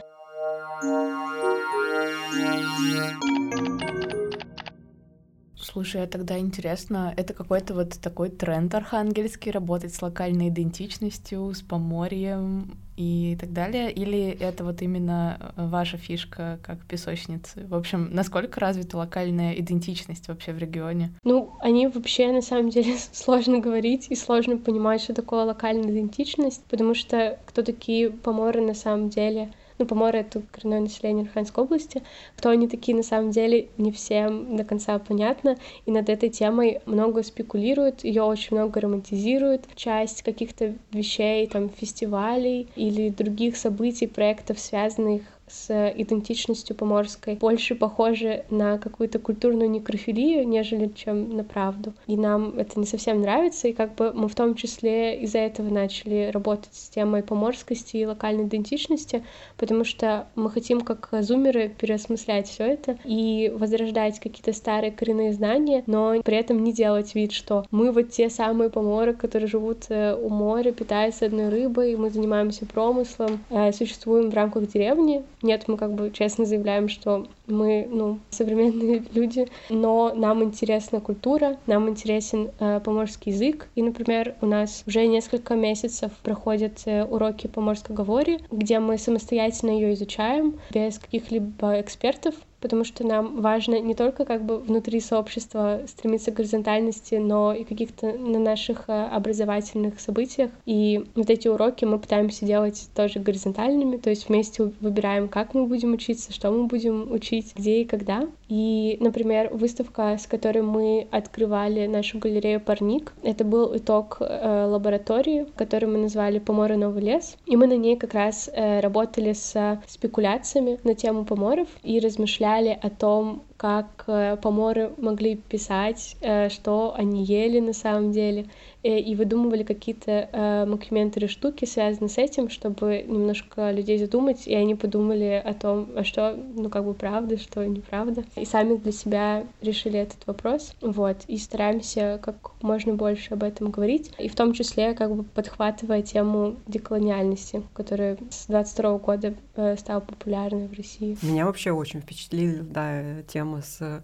Слушай, а тогда интересно, это какой-то вот такой тренд архангельский, работать с локальной идентичностью, с поморьем и так далее? Или это вот именно э, ваша фишка как песочницы? В общем, насколько развита локальная идентичность вообще в регионе? Ну, они вообще, на самом деле, сложно говорить и сложно понимать, что такое локальная идентичность, потому что кто такие поморы на самом деле — ну, Поморы — это коренное население Архангельской области. Кто они такие, на самом деле, не всем до конца понятно, и над этой темой много спекулируют, ее очень много романтизируют. Часть каких-то вещей, там, фестивалей или других событий, проектов, связанных с идентичностью поморской больше похожи на какую-то культурную некрофилию, нежели чем на правду. И нам это не совсем нравится, и как бы мы в том числе из-за этого начали работать с темой поморскости и локальной идентичности, потому что мы хотим как зумеры переосмыслять все это и возрождать какие-то старые коренные знания, но при этом не делать вид, что мы вот те самые поморы, которые живут э, у моря, питаются одной рыбой, мы занимаемся промыслом, э, существуем в рамках деревни, нет, мы как бы честно заявляем, что мы, ну, современные люди, но нам интересна культура, нам интересен э, поморский язык. И, например, у нас уже несколько месяцев проходят э, уроки поморской говори, где мы самостоятельно ее изучаем без каких-либо экспертов потому что нам важно не только как бы внутри сообщества стремиться к горизонтальности, но и каких-то на наших э, образовательных событиях. И вот эти уроки мы пытаемся делать тоже горизонтальными, то есть вместе выбираем, как мы будем учиться, что мы будем учить, где и когда. И, например, выставка, с которой мы открывали нашу галерею «Парник», это был итог э, лаборатории, которую мы назвали «Поморы Новый лес». И мы на ней как раз э, работали с спекуляциями на тему поморов и размышляли размышляли о том, как э, поморы могли писать, э, что они ели на самом деле, э, и выдумывали какие-то макюменты или штуки, связанные с этим, чтобы немножко людей задумать, и они подумали о том, а что, ну, как бы правда, что неправда. И сами для себя решили этот вопрос, вот, и стараемся как можно больше об этом говорить, и в том числе как бы подхватывая тему деколониальности, которая с 22 года стала популярной в России. Меня вообще очень впечатлила, да, тема тема с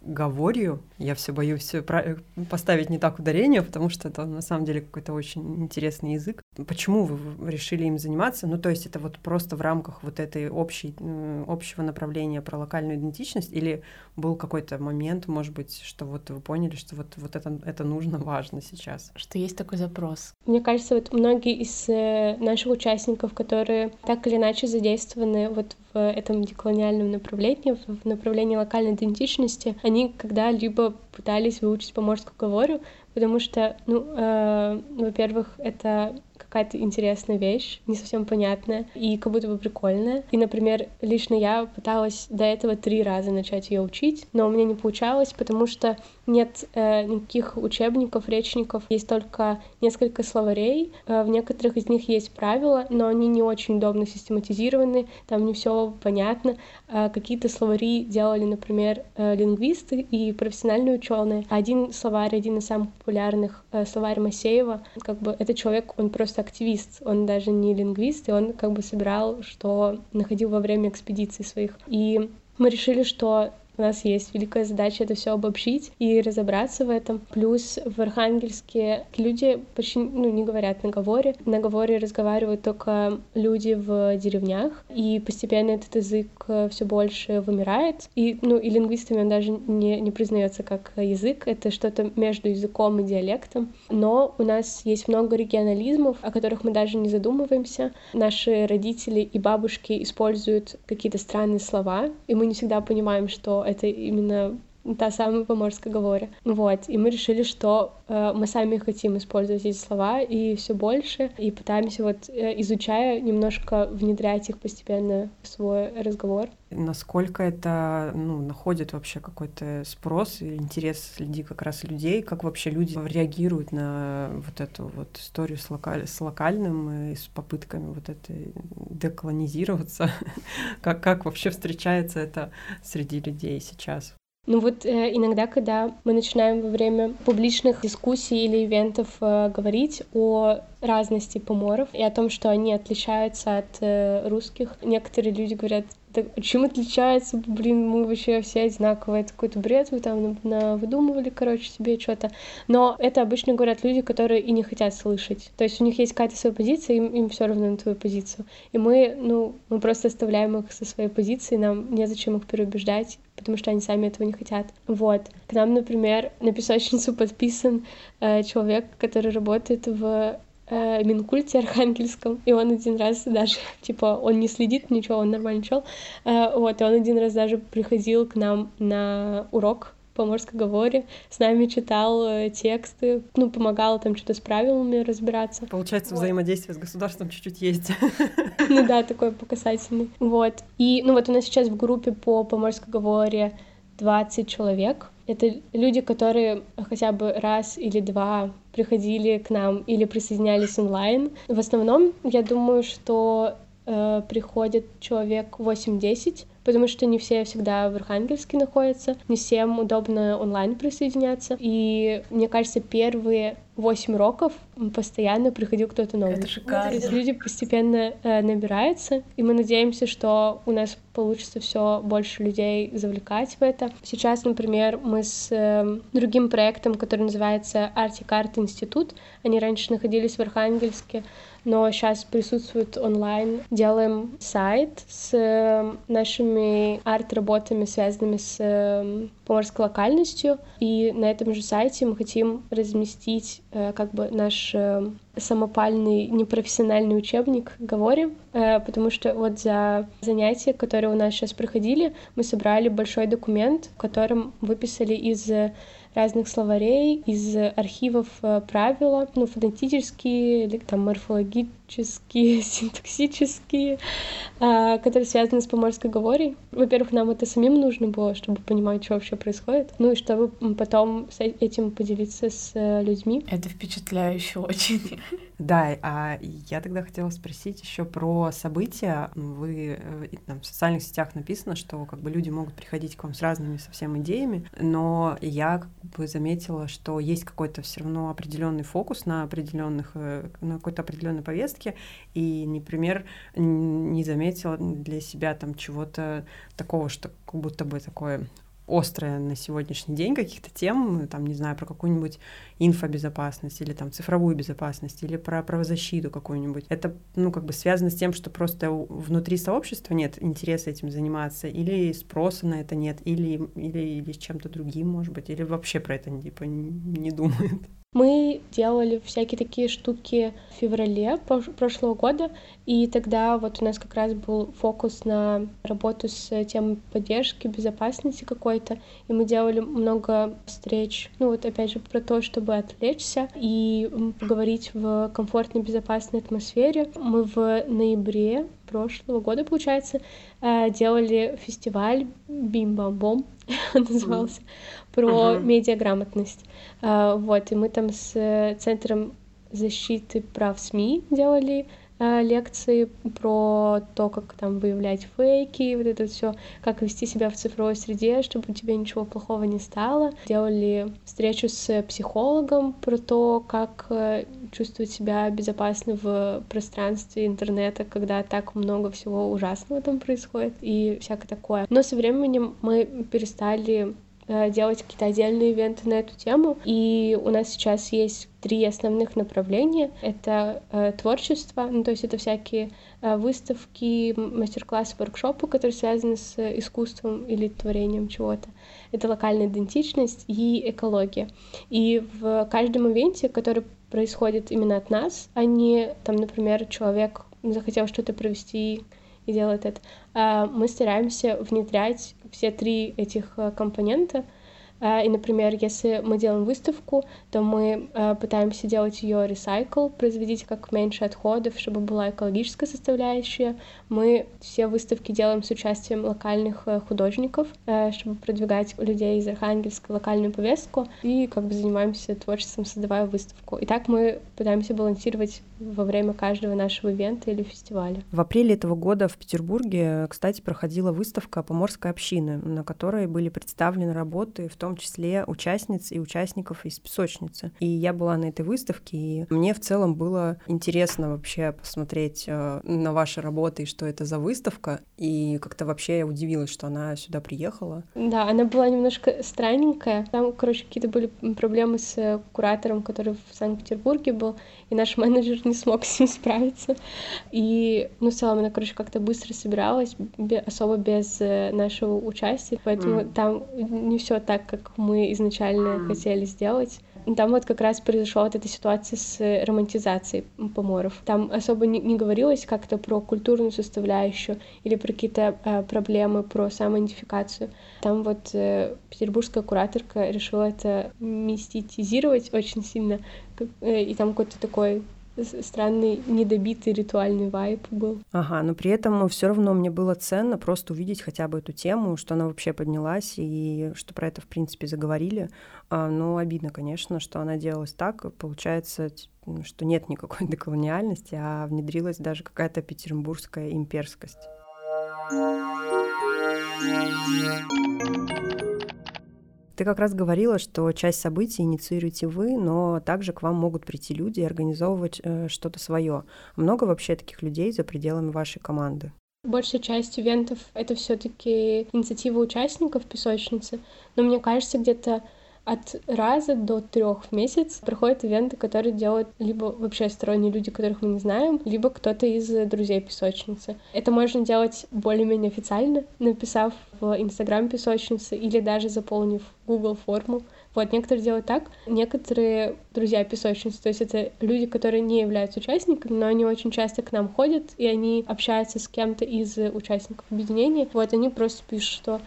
говорью. Я все боюсь поставить не так ударение, потому что это на самом деле какой-то очень интересный язык. Почему вы решили им заниматься? Ну, то есть это вот просто в рамках вот этой общей, общего направления про локальную идентичность или был какой-то момент, может быть, что вот вы поняли, что вот, вот это, это нужно, важно сейчас? Что есть такой запрос? Мне кажется, вот многие из э, наших участников, которые так или иначе задействованы вот в этом деколониальном направлении, в направлении локальной идентичности, они когда-либо пытались выучить поморскую говорю, потому что, ну, э, во-первых, это какая-то интересная вещь, не совсем понятная и как будто бы прикольная. И, например, лично я пыталась до этого три раза начать ее учить, но у меня не получалось, потому что нет э, никаких учебников, речников, есть только несколько словарей. Э, в некоторых из них есть правила, но они не очень удобно систематизированы, там не все понятно. Э, какие-то словари делали, например, э, лингвисты и профессиональные ученые. Один словарь, один из самых популярных, э, словарь Масеева, как бы этот человек, он просто активист, он даже не лингвист, и он как бы собирал, что находил во время экспедиций своих. И мы решили, что у нас есть великая задача это все обобщить и разобраться в этом. Плюс в Архангельске люди почти ну, не говорят на говоре. На говоре разговаривают только люди в деревнях, и постепенно этот язык все больше вымирает. И, ну, и лингвистами он даже не, не признается как язык, это что-то между языком и диалектом. Но у нас есть много регионализмов, о которых мы даже не задумываемся. Наши родители и бабушки используют какие-то странные слова, и мы не всегда понимаем, что это именно та самая поморская говоря. Вот, и мы решили, что э, мы сами хотим использовать эти слова и все больше, и пытаемся вот, э, изучая, немножко внедрять их постепенно в свой разговор. Насколько это ну, находит вообще какой-то спрос и интерес среди как раз людей, как вообще люди реагируют на вот эту вот историю с, локаль... с локальным и с попытками вот этой деколонизироваться, как, как вообще встречается это среди людей сейчас? Ну вот э, иногда, когда мы начинаем во время публичных дискуссий или ивентов э, говорить о разности поморов и о том, что они отличаются от э, русских, некоторые люди говорят, да, чем отличается, блин, мы вообще все одинаковые, это какой-то бред, вы там выдумывали, короче, себе что-то. Но это обычно говорят люди, которые и не хотят слышать. То есть у них есть какая-то своя позиция, им, им все равно на твою позицию. И мы, ну, мы просто оставляем их со своей позиции, нам незачем их переубеждать, потому что они сами этого не хотят. Вот. К нам, например, на песочницу подписан э, человек, который работает в э, Минкульте Архангельском, и он один раз даже, типа, он не следит, ничего, он нормально чел, э, вот, и он один раз даже приходил к нам на урок по говоре, с нами читал э, тексты, ну, помогал там что-то с правилами разбираться. Получается, вот. взаимодействие с государством чуть-чуть есть. Ну да, такой показательный. Вот. И, ну вот у нас сейчас в группе по говоре 20 человек. Это люди, которые хотя бы раз или два приходили к нам или присоединялись онлайн. В основном, я думаю, что э, приходит человек 8-10, потому что не все всегда в Архангельске находятся, не всем удобно онлайн присоединяться. И мне кажется, первые восемь уроков постоянно приходил кто-то новый. Это шикарно. То есть люди постепенно э, набираются, и мы надеемся, что у нас получится все больше людей завлекать в это. Сейчас, например, мы с э, другим проектом, который называется Артик Арт Институт, они раньше находились в Архангельске, но сейчас присутствуют онлайн. Делаем сайт с э, нашими арт-работами, связанными с э, поморской локальностью, и на этом же сайте мы хотим разместить э, как бы наш самопальный непрофессиональный учебник говорим, потому что вот за занятия, которые у нас сейчас проходили, мы собрали большой документ, в котором выписали из разных словарей, из архивов э, правила, ну, фонетические, там морфологические, синтаксические, а, которые связаны с поморской говорей. Во-первых, нам это самим нужно было, чтобы понимать, что вообще происходит, ну и чтобы потом с этим поделиться с э, людьми. Это впечатляюще очень. Да, а я тогда хотела спросить еще про события. Вы э, там, в социальных сетях написано, что как бы люди могут приходить к вам с разными совсем идеями, но я как бы заметила, что есть какой-то все равно определенный фокус на определенных, э, на какой-то определенной повестке, и, например, не заметила для себя там чего-то такого, что как будто бы такое острое на сегодняшний день каких-то тем, там, не знаю, про какую-нибудь инфобезопасность или там цифровую безопасность или про правозащиту какую-нибудь. Это, ну, как бы связано с тем, что просто внутри сообщества нет интереса этим заниматься, или спроса на это нет, или, или, или с чем-то другим, может быть, или вообще про это типа не думают. Мы делали всякие такие штуки в феврале прошлого года, и тогда вот у нас как раз был фокус на работу с темой поддержки, безопасности какой-то, и мы делали много встреч, ну вот опять же про то, чтобы отвлечься и поговорить в комфортной, безопасной атмосфере. Мы в ноябре прошлого года, получается, э, делали фестиваль Бим-бам-бом, он назывался, про uh-huh. медиаграмотность. Э, вот, и мы там с Центром защиты прав СМИ делали Э, лекции про то, как там выявлять фейки, вот это все, как вести себя в цифровой среде, чтобы у тебя ничего плохого не стало. Делали встречу с психологом про то, как э, чувствовать себя безопасно в пространстве интернета, когда так много всего ужасного там происходит и всякое такое. Но со временем мы перестали делать какие-то отдельные ивенты на эту тему. И у нас сейчас есть три основных направления. Это э, творчество, ну, то есть это всякие э, выставки, мастер-классы, воркшопы, которые связаны с искусством или творением чего-то. Это локальная идентичность и экология. И в каждом ивенте, который происходит именно от нас, а не, там, например, человек захотел что-то провести и делает это. А, мы стараемся внедрять все три этих э, компонента — и, например, если мы делаем выставку, то мы э, пытаемся делать ее recycle, производить как меньше отходов, чтобы была экологическая составляющая. Мы все выставки делаем с участием локальных э, художников, чтобы продвигать людей из Архангельска локальную повестку, и как бы занимаемся творчеством, создавая выставку. И так мы пытаемся балансировать во время каждого нашего ивента или фестиваля. В апреле этого года в Петербурге, кстати, проходила выставка Поморской общины, на которой были представлены работы, в том том числе участниц и участников из песочницы. И я была на этой выставке, и мне в целом было интересно вообще посмотреть э, на ваши работы и что это за выставка. И как-то вообще я удивилась, что она сюда приехала. Да, она была немножко странненькая. Там, короче, какие-то были проблемы с куратором, который в Санкт-Петербурге был, и наш менеджер не смог с ним справиться. И, ну, в целом, она, короче, как-то быстро собиралась, особо без э, нашего участия, поэтому mm. там не все так, как как мы изначально хотели сделать. Там вот как раз произошла вот эта ситуация с романтизацией поморов. Там особо не, не говорилось как-то про культурную составляющую или про какие-то э, проблемы, про самоидентификацию. Там вот э, петербургская кураторка решила это мистизировать очень сильно, э, и там какой-то такой странный недобитый ритуальный вайп был. Ага, но при этом все равно мне было ценно просто увидеть хотя бы эту тему, что она вообще поднялась и что про это в принципе заговорили. А, но обидно, конечно, что она делалась так. Получается, что нет никакой деколониальности, а внедрилась даже какая-то петербургская имперскость. Ты как раз говорила, что часть событий инициируете вы, но также к вам могут прийти люди и организовывать э, что-то свое. Много вообще таких людей за пределами вашей команды? Большая часть ивентов — это все таки инициатива участников песочницы, но мне кажется, где-то от раза до трех в месяц проходят ивенты, которые делают либо вообще сторонние люди, которых мы не знаем, либо кто-то из друзей песочницы. Это можно делать более-менее официально, написав в Инстаграм песочницы или даже заполнив Google форму. Вот, некоторые делают так, некоторые друзья песочницы, то есть это люди, которые не являются участниками, но они очень часто к нам ходят, и они общаются с кем-то из участников объединения. Вот, они просто пишут, что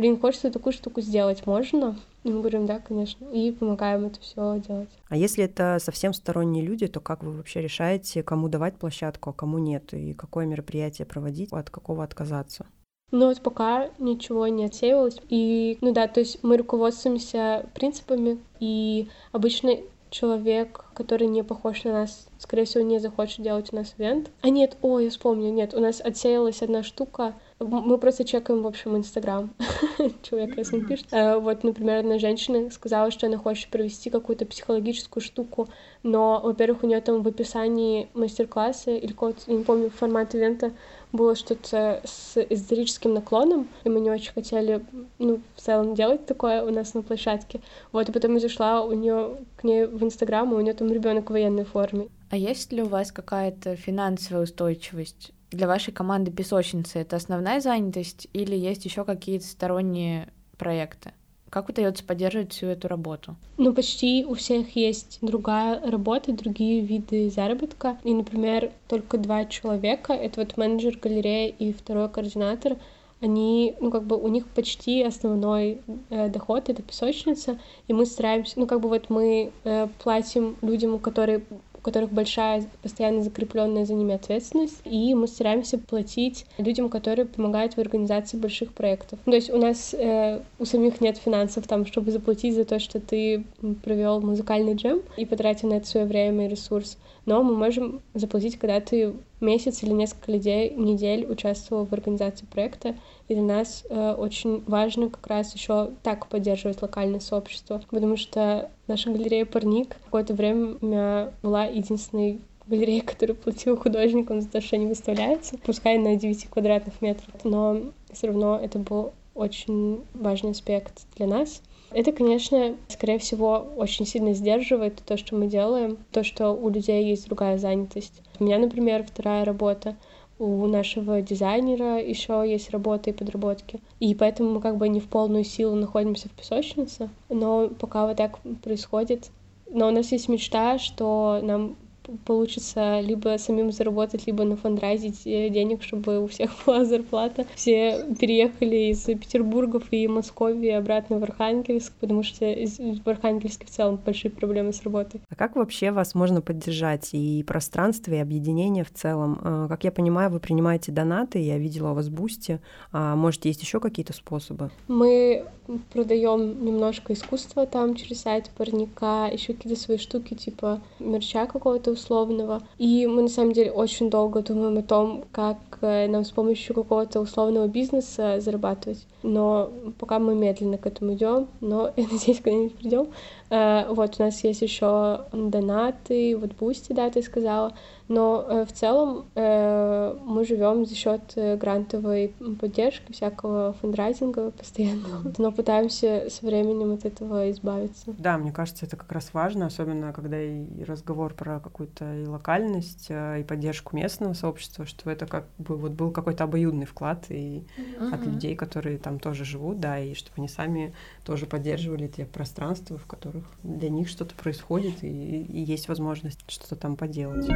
блин, хочется такую штуку сделать, можно? И мы говорим, да, конечно, и помогаем это все делать. А если это совсем сторонние люди, то как вы вообще решаете, кому давать площадку, а кому нет, и какое мероприятие проводить, от какого отказаться? Ну вот пока ничего не отсеивалось. И, ну да, то есть мы руководствуемся принципами, и обычно человек, который не похож на нас, скорее всего, не захочет делать у нас ивент. А нет, о, я вспомню, нет, у нас отсеялась одна штука, мы просто чекаем, в общем, Инстаграм. Человек раз не пишет. Э, вот, например, одна женщина сказала, что она хочет провести какую-то психологическую штуку, но, во-первых, у нее там в описании мастер-класса или какого-то, я не помню, формат ивента было что-то с эзотерическим наклоном, и мы не очень хотели, ну, в целом делать такое у нас на площадке. Вот, и потом я зашла у нее к ней в Инстаграм, и у нее там ребенок в военной форме. А есть ли у вас какая-то финансовая устойчивость? Для вашей команды песочницы это основная занятость или есть еще какие-то сторонние проекты? Как удается поддерживать всю эту работу? Ну, почти у всех есть другая работа, другие виды заработка. И, например, только два человека, это вот менеджер галереи и второй координатор, они, ну, как бы у них почти основной э, доход — это песочница, и мы стараемся, ну, как бы вот мы э, платим людям, которые у которых большая постоянно закрепленная за ними ответственность, и мы стараемся платить людям, которые помогают в организации больших проектов. То есть у нас э, у самих нет финансов там, чтобы заплатить за то, что ты провел музыкальный джем и потратил на это свое время и ресурс, но мы можем заплатить, когда ты месяц или несколько недель участвовала в организации проекта, и для нас э, очень важно как раз еще так поддерживать локальное сообщество, потому что наша галерея «Парник» какое-то время была единственной галерея, которая платила художникам за то, что они выставляются, пускай на 9 квадратных метрах, но все равно это был очень важный аспект для нас. Это, конечно, скорее всего, очень сильно сдерживает то, что мы делаем, то, что у людей есть другая занятость. У меня, например, вторая работа, у нашего дизайнера еще есть работа и подработки. И поэтому мы как бы не в полную силу находимся в песочнице. Но пока вот так происходит, но у нас есть мечта, что нам получится либо самим заработать, либо нафандрайзить э, денег, чтобы у всех была зарплата. Все переехали из Петербургов и Москвы обратно в Архангельск, потому что в Архангельске в целом большие проблемы с работой. А как вообще вас можно поддержать и пространство, и объединение в целом? А, как я понимаю, вы принимаете донаты, я видела у вас Boosty. А может, есть еще какие-то способы? Мы продаем немножко искусства там через сайт парника, еще какие-то свои штуки, типа мерча какого-то условного. И мы на самом деле очень долго думаем о том, как э, нам с помощью какого-то условного бизнеса зарабатывать. Но пока мы медленно к этому идем, но я надеюсь, когда-нибудь придем. Э, вот у нас есть еще донаты, вот Boosty, да, ты сказала. Но э, в целом э, мы живем за счет грантовой поддержки, всякого фандрайзинга постоянно. Но пытаемся со временем от этого избавиться. Да, мне кажется, это как раз важно, особенно когда и разговор про какую-то и локальность, и поддержку местного сообщества, что это как бы вот был какой-то обоюдный вклад и mm-hmm. от людей, которые там тоже живут, да, и чтобы они сами тоже поддерживали те пространства, в которых для них что-то происходит и, и есть возможность что-то там поделать.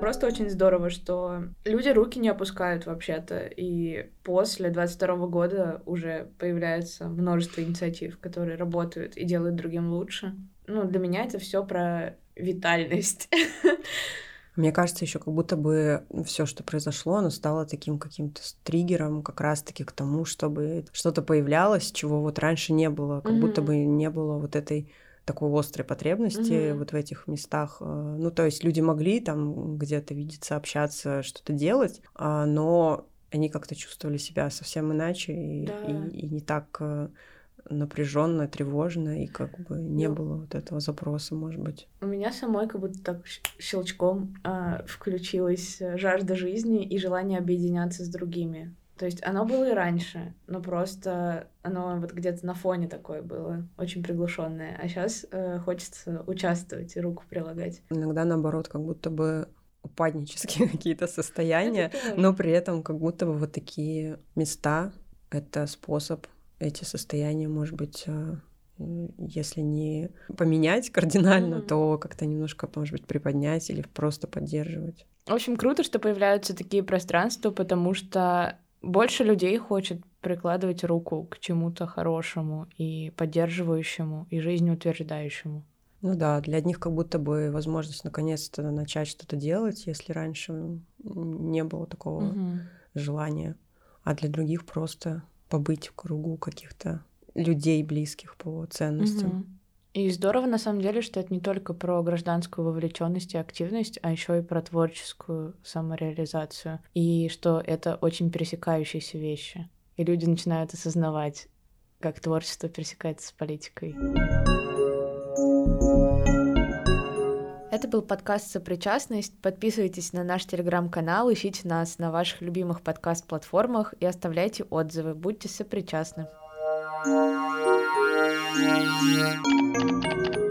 Просто очень здорово, что люди руки не опускают вообще-то, и после 22 года уже появляется множество инициатив, которые работают и делают другим лучше. Ну, для меня это все про витальность. Мне кажется, еще как будто бы все, что произошло, оно стало таким каким-то триггером как раз-таки к тому, чтобы что-то появлялось, чего вот раньше не было, как mm-hmm. будто бы не было вот этой такой острой потребности mm-hmm. вот в этих местах. Э, ну, то есть люди могли там где-то видеться, общаться, что-то делать, а, но они как-то чувствовали себя совсем иначе и, да. и, и не так э, напряженно, тревожно, и как бы не ну, было вот этого запроса, может быть. У меня самой как будто так щелчком э, включилась жажда жизни и желание объединяться с другими. То есть оно было и раньше, но просто оно вот где-то на фоне такое было, очень приглушенное. А сейчас э, хочется участвовать и руку прилагать. Иногда наоборот, как будто бы упаднические какие-то состояния, но при этом как будто бы вот такие места — это способ эти состояния, может быть, э, если не поменять кардинально, mm-hmm. то как-то немножко, может быть, приподнять или просто поддерживать. В общем, круто, что появляются такие пространства, потому что больше людей хочет прикладывать руку к чему-то хорошему и поддерживающему, и жизнеутверждающему. Ну да, для одних как будто бы возможность наконец-то начать что-то делать, если раньше не было такого угу. желания, а для других просто побыть в кругу каких-то людей, близких по ценностям. Угу. И здорово, на самом деле, что это не только про гражданскую вовлеченность и активность, а еще и про творческую самореализацию. И что это очень пересекающиеся вещи. И люди начинают осознавать, как творчество пересекается с политикой. Это был подкаст «Сопричастность». Подписывайтесь на наш телеграм-канал, ищите нас на ваших любимых подкаст-платформах и оставляйте отзывы. Будьте сопричастны. Thank.